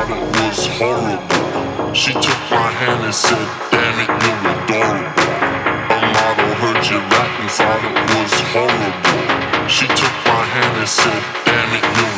thought it was horrible. She took my hand and said, Damn it, you're adorable. A model heard you rap and thought it was horrible. She took my hand and said, Damn it, you're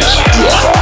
Finally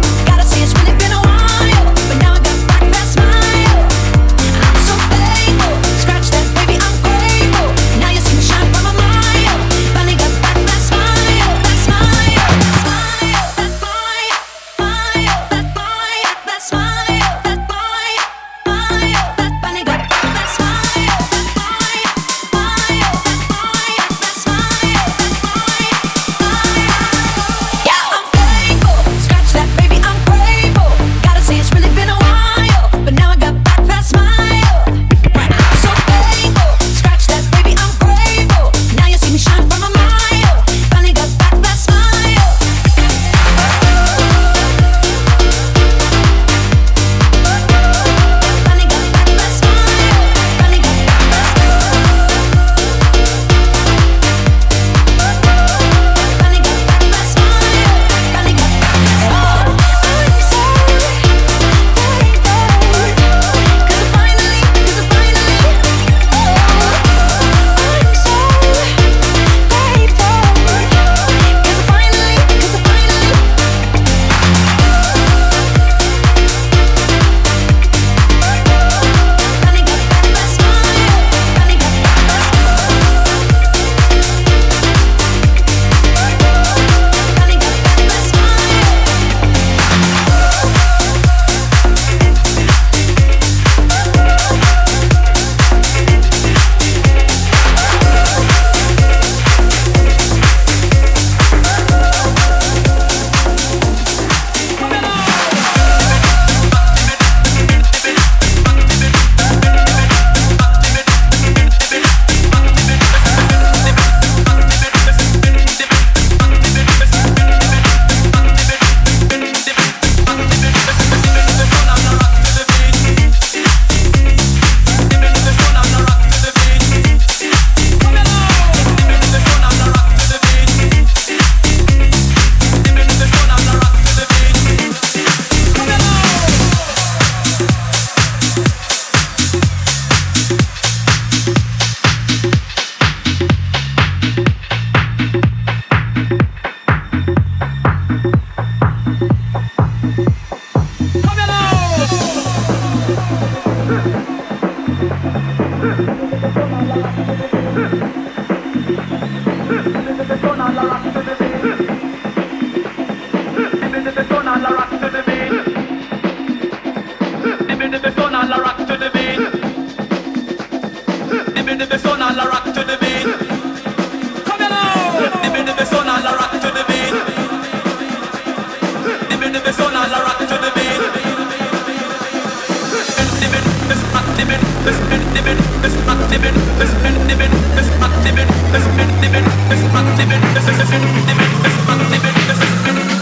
This is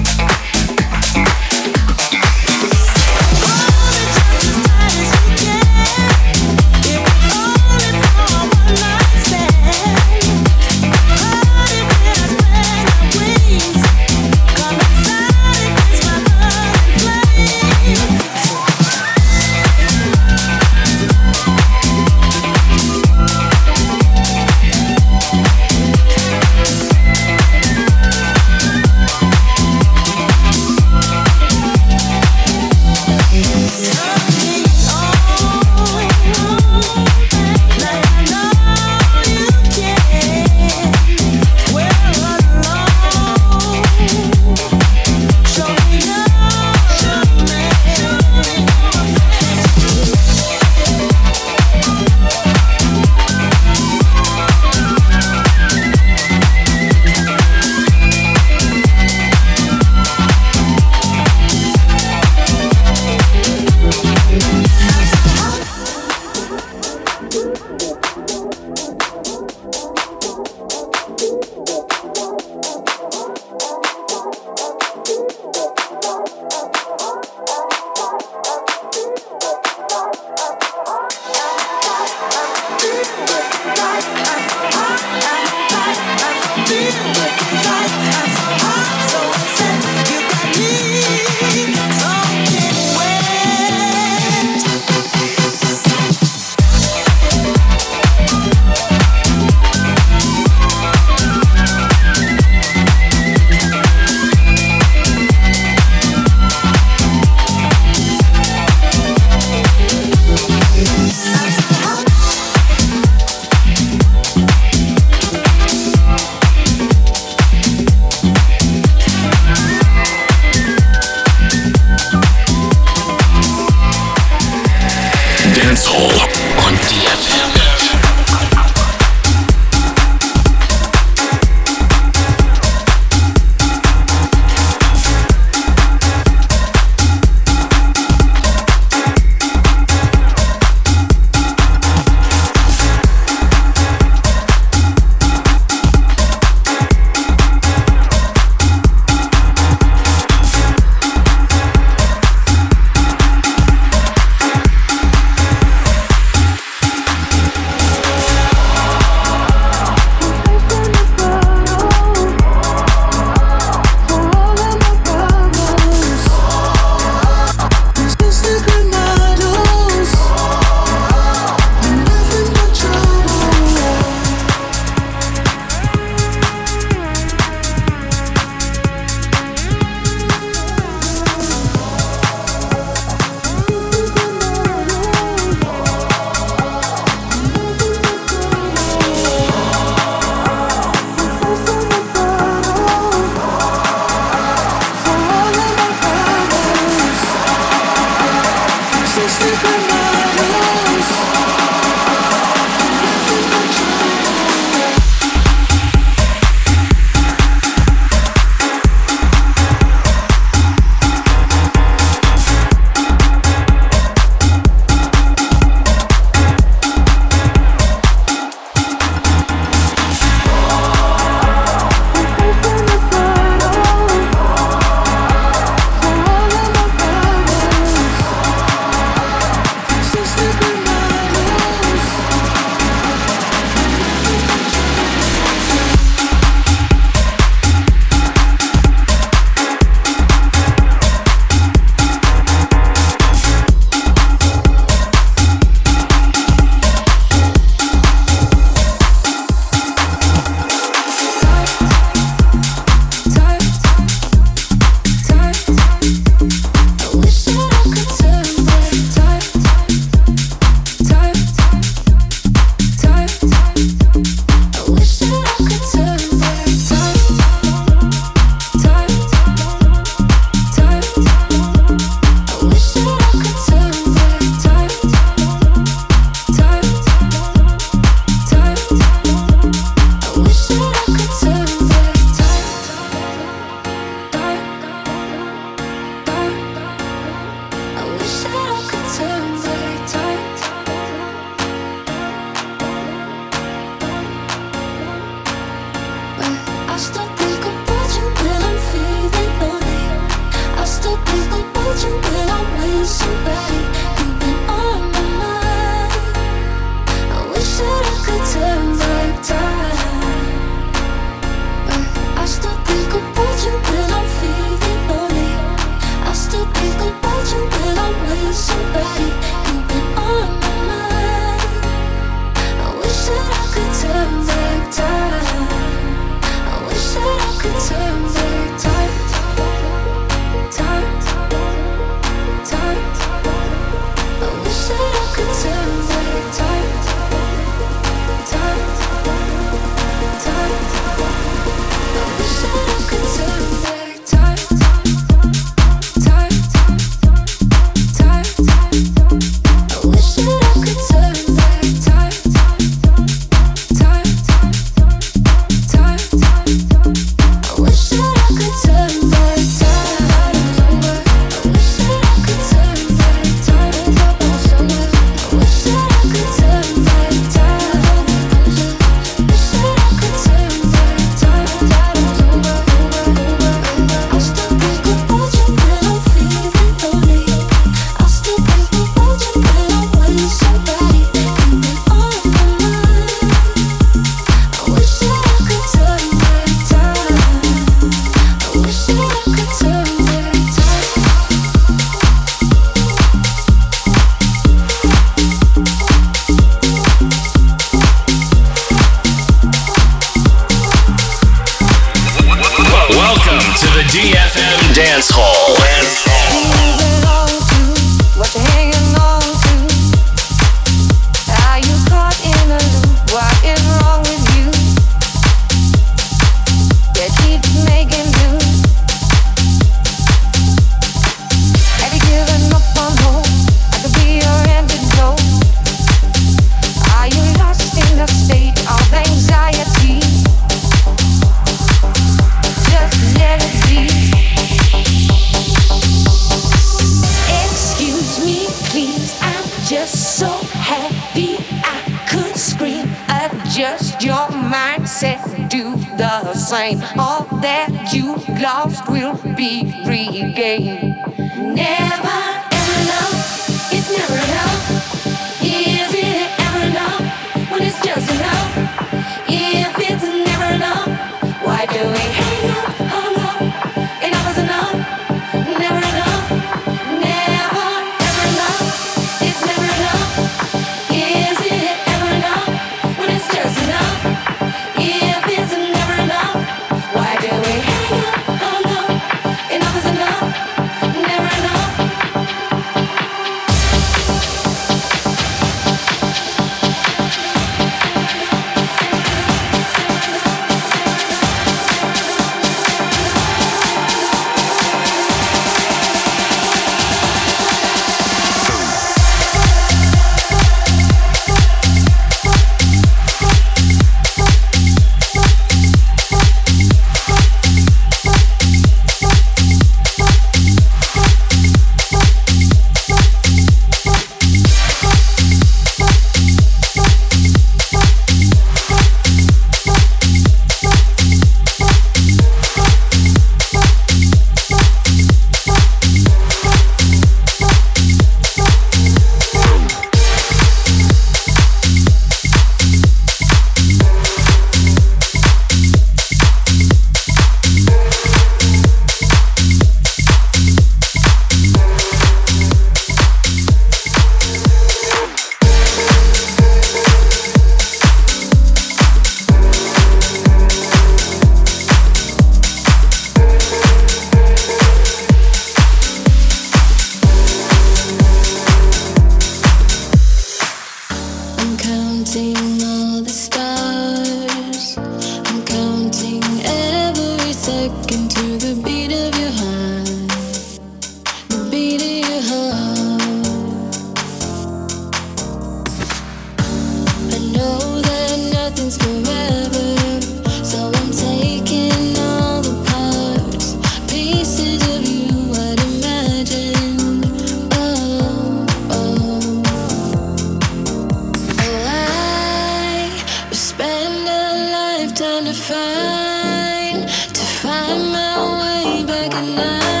trying to find to find my way back at night.